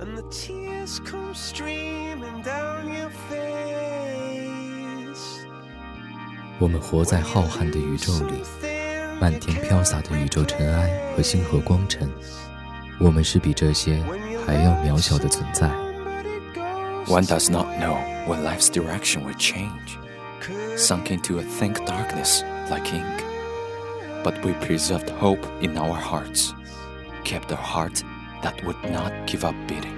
and the tears come streaming down your face. 我们活在浩瀚的宇宙里，漫天飘洒的宇宙尘埃和星河光尘，我们是比这些还要渺小的存在。 One does not know when life's direction will change, sunk into a thick darkness like ink. But we preserved hope in our hearts, kept a heart that would not give up beating.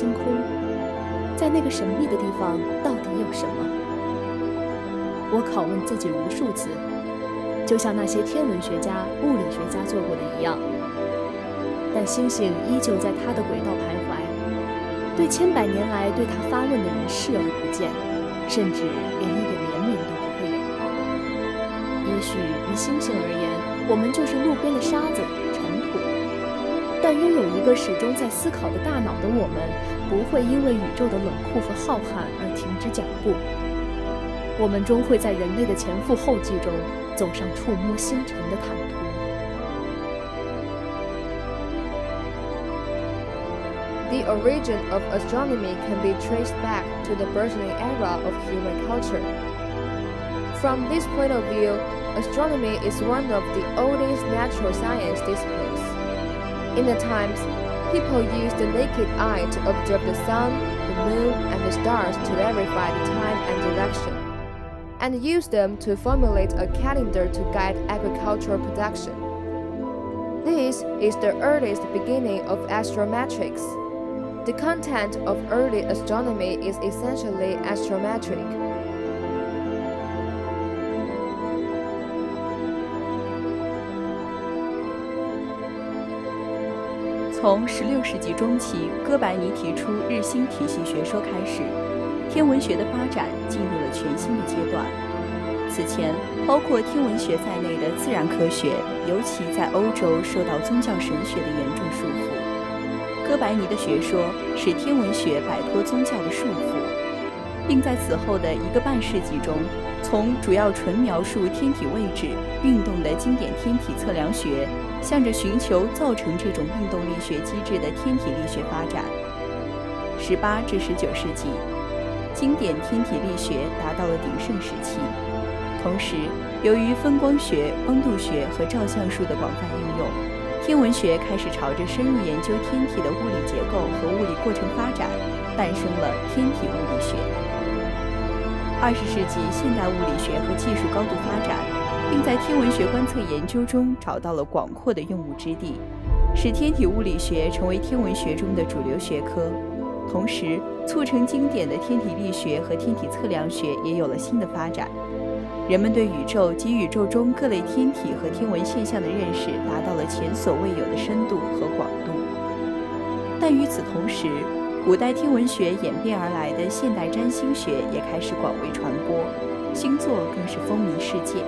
星空，在那个神秘的地方到底有什么？我拷问自己无数次，就像那些天文学家、物理学家做过的一样。但星星依旧在它的轨道徘徊，对千百年来对它发问的人视而不见，甚至连一点怜悯都不会有。也许于星星而言，我们就是路边的沙子、但拥有一个始终在思考的大脑的我们，不会因为宇宙的冷酷和浩瀚而停止脚步。我们终会在人类的前赴后继中，走上触摸星辰的坦途。The origin of astronomy can be traced back to the burgeoning era of human culture. From this point of view, astronomy is one of the oldest natural science disciplines. In the times, people used the naked eye to observe the sun, the moon, and the stars to verify the time and direction, and used them to formulate a calendar to guide agricultural production. This is the earliest beginning of astrometrics. The content of early astronomy is essentially astrometric. 从16世纪中期，哥白尼提出日心体系学说开始，天文学的发展进入了全新的阶段。此前，包括天文学在内的自然科学，尤其在欧洲受到宗教神学的严重束缚。哥白尼的学说使天文学摆脱宗教的束缚，并在此后的一个半世纪中，从主要纯描述天体位置、运动的经典天体测量学，向着寻求造成这种运动力学机制的天体力学发展。十八至十九世纪，经典天体力学达到了鼎盛时期。同时，由于分光学、光度学和照相术的广泛应用，天文学开始朝着深入研究天体的物理结构和物理过程发展，诞生了天体物理学。二十世纪，现代物理学和技术高度发展，并在天文学观测研究中找到了广阔的用武之地，使天体物理学成为天文学中的主流学科。同时，促成经典的天体力学和天体测量学也有了新的发展。人们对宇宙及宇宙中各类天体和天文现象的认识达到了前所未有的深度和广度。但与此同时，古代天文学演变而来的现代占星学也开始广为传播，星座更是风靡世界。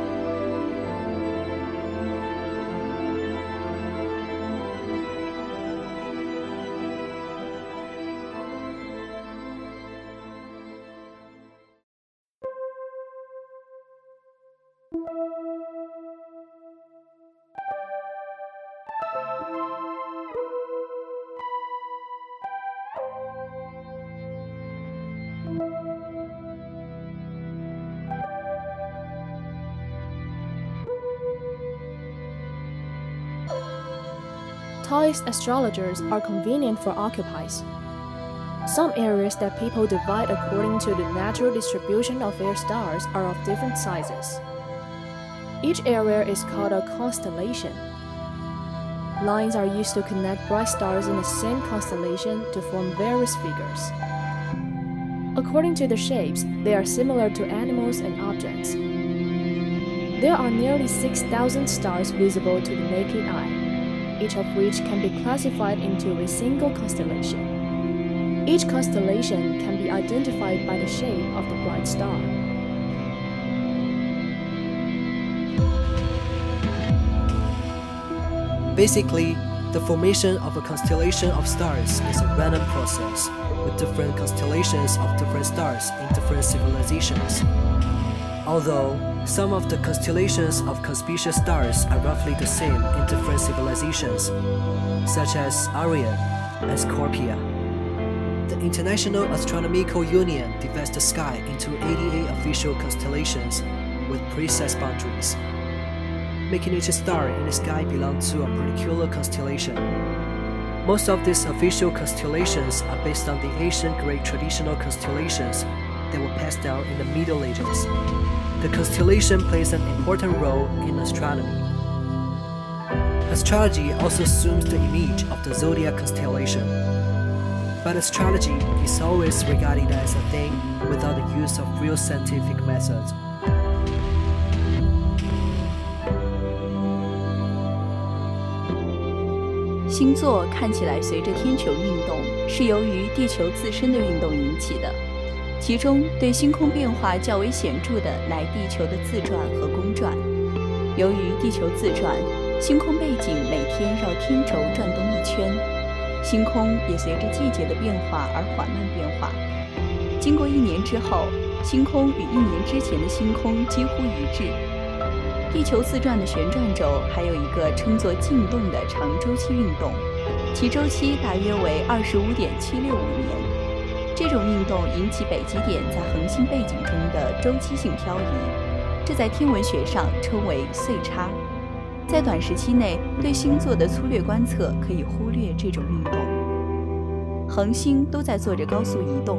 Taoist astrologers are convenient for occupies. Some areas that people divide according to the natural distribution of their stars are of different sizes. Each area is called a constellation. Lines are used to connect bright stars in the same constellation to form various figures. According to the shapes, they are similar to animals and objects. There are nearly 6,000 stars visible to the naked eye each of which can be classified into a single constellation. Each constellation can be identified by the shape of the bright star. Basically, the formation of a constellation of stars is a random process, with different constellations of different stars in different civilizations. Although some of the constellations of conspicuous stars are roughly the same in different civilizations, such as Orion and Scorpius. The International Astronomical Union divides the sky into 88 official constellations with precise boundaries, making each star in the sky belong to a particular constellation. Most of these official constellations are based on the ancient Greek traditional constellations that were passed down in the Middle Ages the constellation plays an important role in astronomy. Astrology also assumes the image of the zodiac constellation. But astrology is always regarded as a thing without the use of real scientific methods. 其中对星空变化较为显著的乃地球的自转和公转。由于地球自转，星空背景每天绕天轴转动一圈，星空也随着季节的变化而缓慢变化。经过一年之后，星空与一年之前的星空几乎一致。地球自转的旋转轴还有一个称作静动的长周期运动，其周期大约为二十五点七六五年。这种运动引起北极点在恒星背景中的周期性漂移，这在天文学上称为岁差。在短时期内，对星座的粗略观测可以忽略这种运动。恒星都在做着高速移动，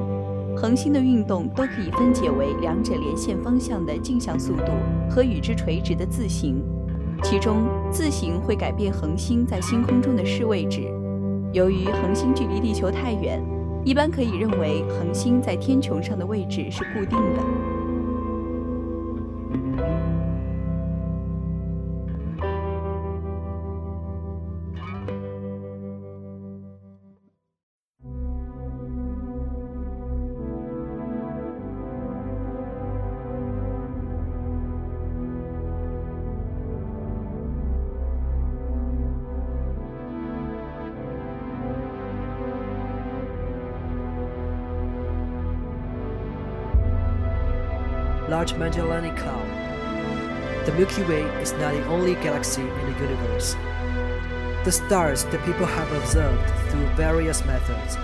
恒星的运动都可以分解为两者连线方向的径向速度和与之垂直的自行。其中，自行会改变恒星在星空中的视位置。由于恒星距离地球太远。一般可以认为，恒星在天穹上的位置是固定的。Large Magellanic Cloud. The Milky Way is not the only galaxy in the universe. The stars that people have observed through various methods.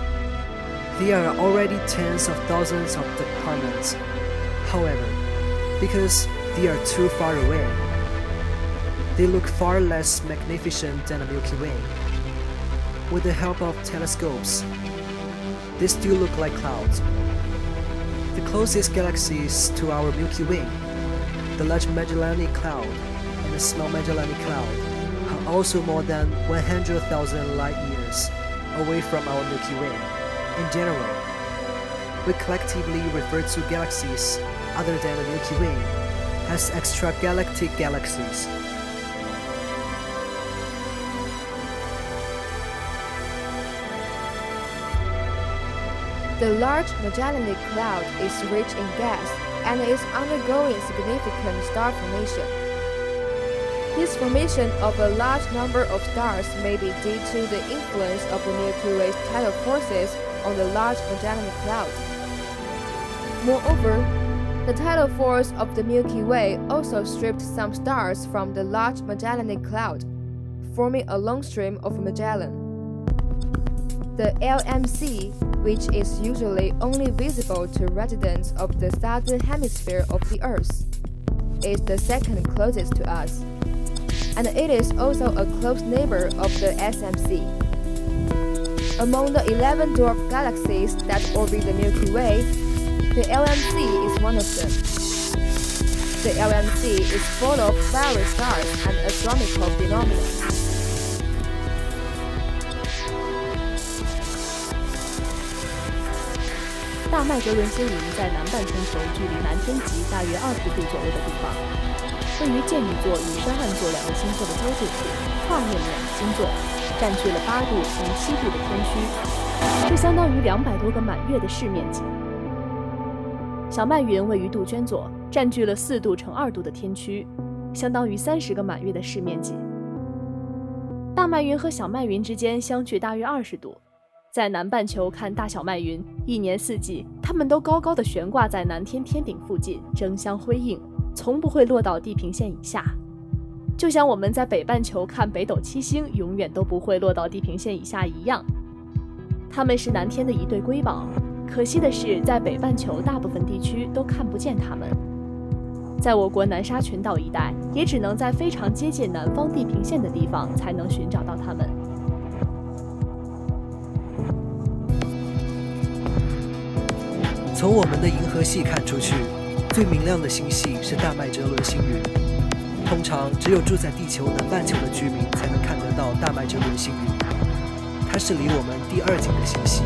There are already tens of thousands of departments. However, because they are too far away, they look far less magnificent than the Milky Way. With the help of telescopes, they still look like clouds the closest galaxies to our Milky Way, the Large Magellanic Cloud and the Small Magellanic Cloud, are also more than 100,000 light years away from our Milky Way. In general, we collectively refer to galaxies other than the Milky Way as extragalactic galaxies. The Large Magellanic Cloud is rich in gas and is undergoing significant star formation. This formation of a large number of stars may be due to the influence of the Milky Way's tidal forces on the Large Magellanic Cloud. Moreover, the tidal force of the Milky Way also stripped some stars from the Large Magellanic Cloud, forming a long stream of Magellan. The LMC which is usually only visible to residents of the southern hemisphere of the Earth, is the second closest to us, and it is also a close neighbor of the SMC. Among the 11 dwarf galaxies that orbit the Milky Way, the LMC is one of them. The LMC is full of fiery stars and astronomical phenomena. 大麦哲伦星云在南半球距离南天极大约二十度左右的地方，位于剑女座与山岸座两个星座的交界处，跨越两个星座，占据了八度乘七度的天区，这相当于两百多个满月的视面积。小麦云位于杜鹃座，占据了四度乘二度的天区，相当于三十个满月的视面积。大麦云和小麦云之间相距大约二十度。在南半球看大小麦云，一年四季，它们都高高的悬挂在南天天顶附近，争相辉映，从不会落到地平线以下。就像我们在北半球看北斗七星，永远都不会落到地平线以下一样。它们是南天的一对瑰宝，可惜的是，在北半球大部分地区都看不见它们。在我国南沙群岛一带，也只能在非常接近南方地平线的地方才能寻找到它们。从我们的银河系看出去，最明亮的星系是大麦哲伦星云。通常只有住在地球南半球的居民才能看得到大麦哲伦星云。它是离我们第二近的星系，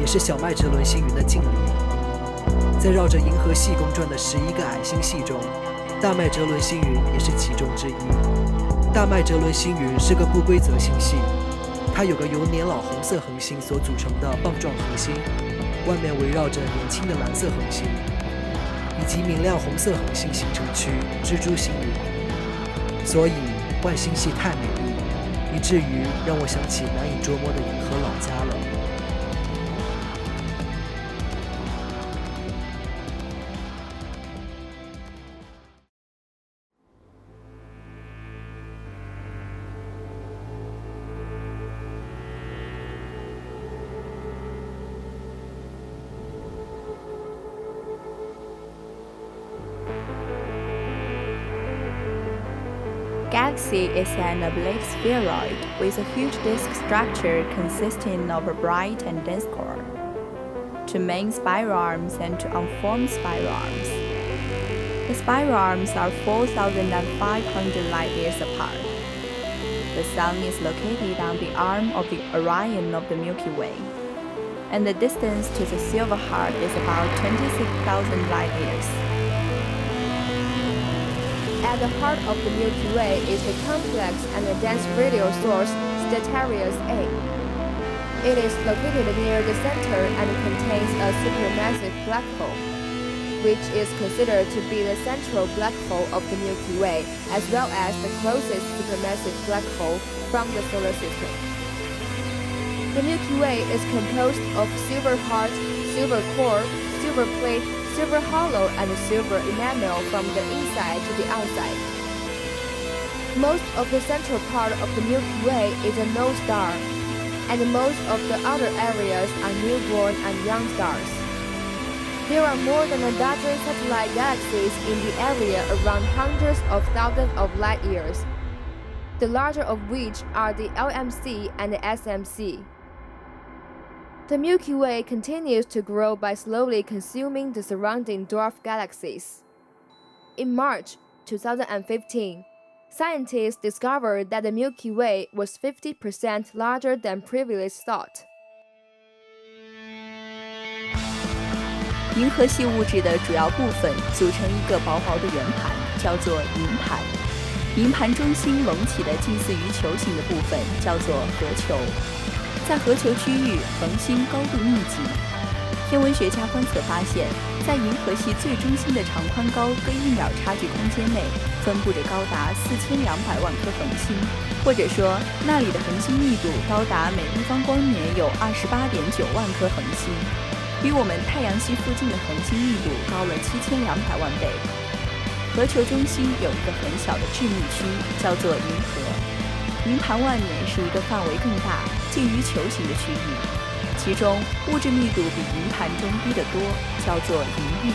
也是小麦哲伦星云的近邻。在绕着银河系公转的十一个矮星系中，大麦哲伦星云也是其中之一。大麦哲伦星云是个不规则星系，它有个由年老红色恒星所组成的棒状核心。外面围绕着年轻的蓝色恒星，以及明亮红色恒星形成区蜘蛛星云，所以外星系太美丽，以至于让我想起难以捉摸的银河老家了。Galaxy is an oblique spheroid with a huge disk structure consisting of a bright and dense core, two main spiral arms and two unformed spiral arms. The spiral arms are 4,500 light years apart. The Sun is located on the arm of the Orion of the Milky Way, and the distance to the Silver Heart is about 26,000 light years. At the heart of the Milky Way is the complex and dense radio source Sagittarius A. It is located near the center and contains a supermassive black hole, which is considered to be the central black hole of the Milky Way, as well as the closest supermassive black hole from the solar system. The Milky Way is composed of silver heart, silver core, silver plate, silver hollow and silver enamel from the inside to the outside. Most of the central part of the Milky Way is a no star, and most of the other areas are newborn and young stars. There are more than a dozen satellite galaxies in the area around hundreds of thousands of light years, the larger of which are the LMC and the SMC. The Milky Way continues to grow by slowly consuming the surrounding dwarf galaxies. In March 2015, scientists discovered that the Milky Way was 50% larger than previously thought. 银河系物质的主要部分组成一个薄薄的圆盘，叫做银盘。银盘中心隆起的近似于球形的部分叫做核球。 在核球区域，恒星高度密集。天文学家观测发现，在银河系最中心的长宽高各一秒差距空间内，分布着高达四千两百万颗恒星，或者说，那里的恒星密度高达每立方光年有二十八点九万颗恒星，比我们太阳系附近的恒星密度高了七千两百万倍。核球中心有一个很小的致密区，叫做银河。银盘外面是一个范围更大。近于球形的区域，其中物质密度比银盘中低得多，叫做银域。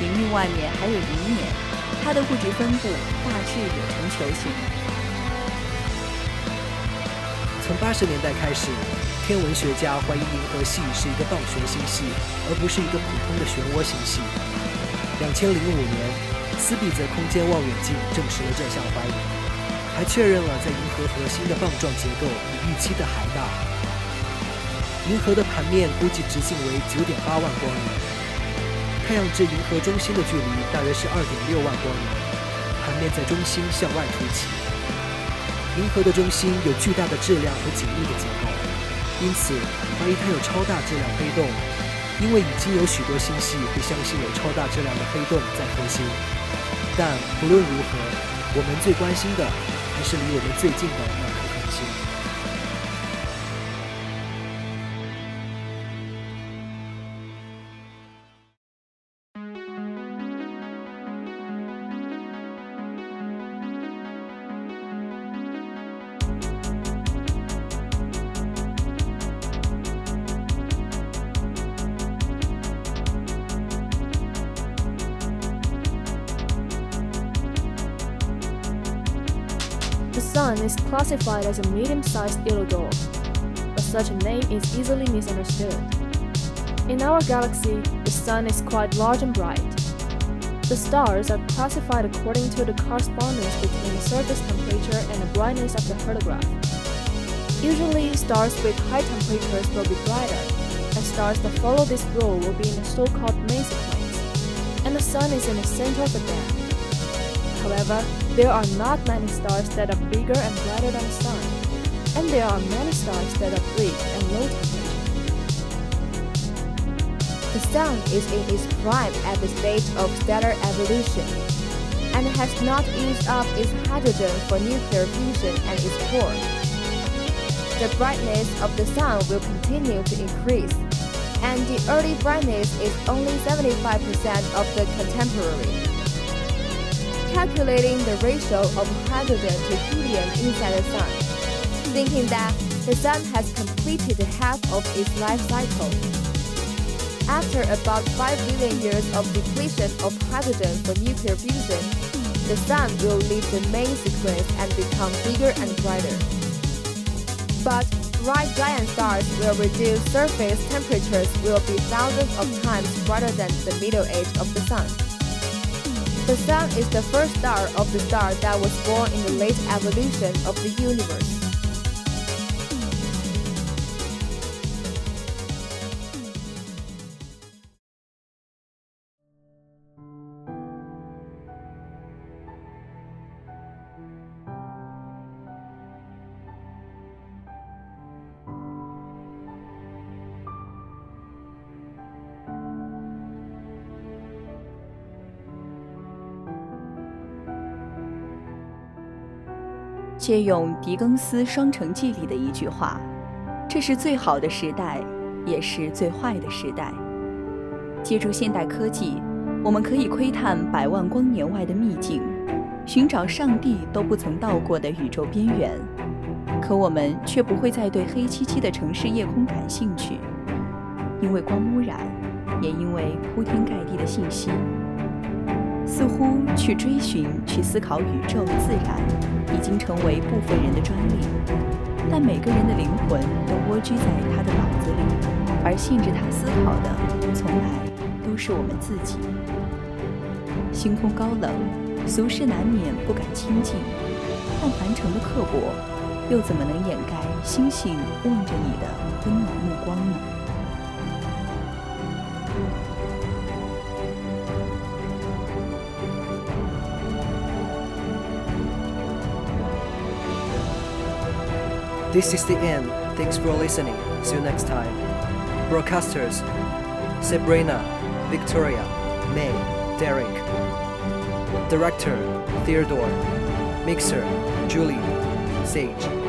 银域外面还有银冕，它的物质分布大致也呈球形。从八十年代开始，天文学家怀疑银河系是一个倒旋星系，而不是一个普通的漩涡星系。两千零五年，斯比泽空间望远镜证实了这项怀疑。还确认了在银河核心的棒状结构比预期的还大。银河的盘面估计直径为九点八万光年，太阳至银河中心的距离大约是二点六万光年，盘面在中心向外凸起。银河的中心有巨大的质量和紧密的结构，因此怀疑它有超大质量黑洞。因为已经有许多星系会相信有超大质量的黑洞在核心。但不论如何，我们最关心的。是离我们最近的 Sun is classified as a medium-sized dwarf, but such a name is easily misunderstood. In our galaxy, the Sun is quite large and bright. The stars are classified according to the correspondence between the surface temperature and the brightness of the photograph. Usually, stars with high temperatures will be brighter, and stars that follow this rule will be in the so-called main sequence, and the Sun is in the center of the band. However, there are not many stars that are bigger and brighter than the Sun, and there are many stars that are big and low temperature. The Sun is in its prime at the stage of stellar evolution, and has not used up its hydrogen for nuclear fusion and its core. The brightness of the Sun will continue to increase, and the early brightness is only 75% of the contemporary calculating the ratio of hydrogen to helium inside the Sun, thinking that the Sun has completed half of its life cycle. After about 5 billion years of depletion of hydrogen for nuclear fusion, the Sun will leave the main sequence and become bigger and brighter. But bright giant stars will reduce surface temperatures will be thousands of times brighter than the middle age of the Sun. The Sun is the first star of the star that was born in the late evolution of the universe. 借用狄更斯《双城记》里的一句话：“这是最好的时代，也是最坏的时代。”借助现代科技，我们可以窥探百万光年外的秘境，寻找上帝都不曾到过的宇宙边缘。可我们却不会再对黑漆漆的城市夜空感兴趣，因为光污染，也因为铺天盖地的信息。似乎去追寻、去思考宇宙、自然，已经成为部分人的专利。但每个人的灵魂都蜗居在他的脑子里，而限制他思考的，从来都是我们自己。星空高冷，俗世难免不敢亲近，但凡尘的刻薄，又怎么能掩盖星星望着你的温暖目光呢？This is the end. Thanks for listening. See you next time. Broadcasters Sabrina, Victoria, May, Derek. Director Theodore. Mixer Julie, Sage.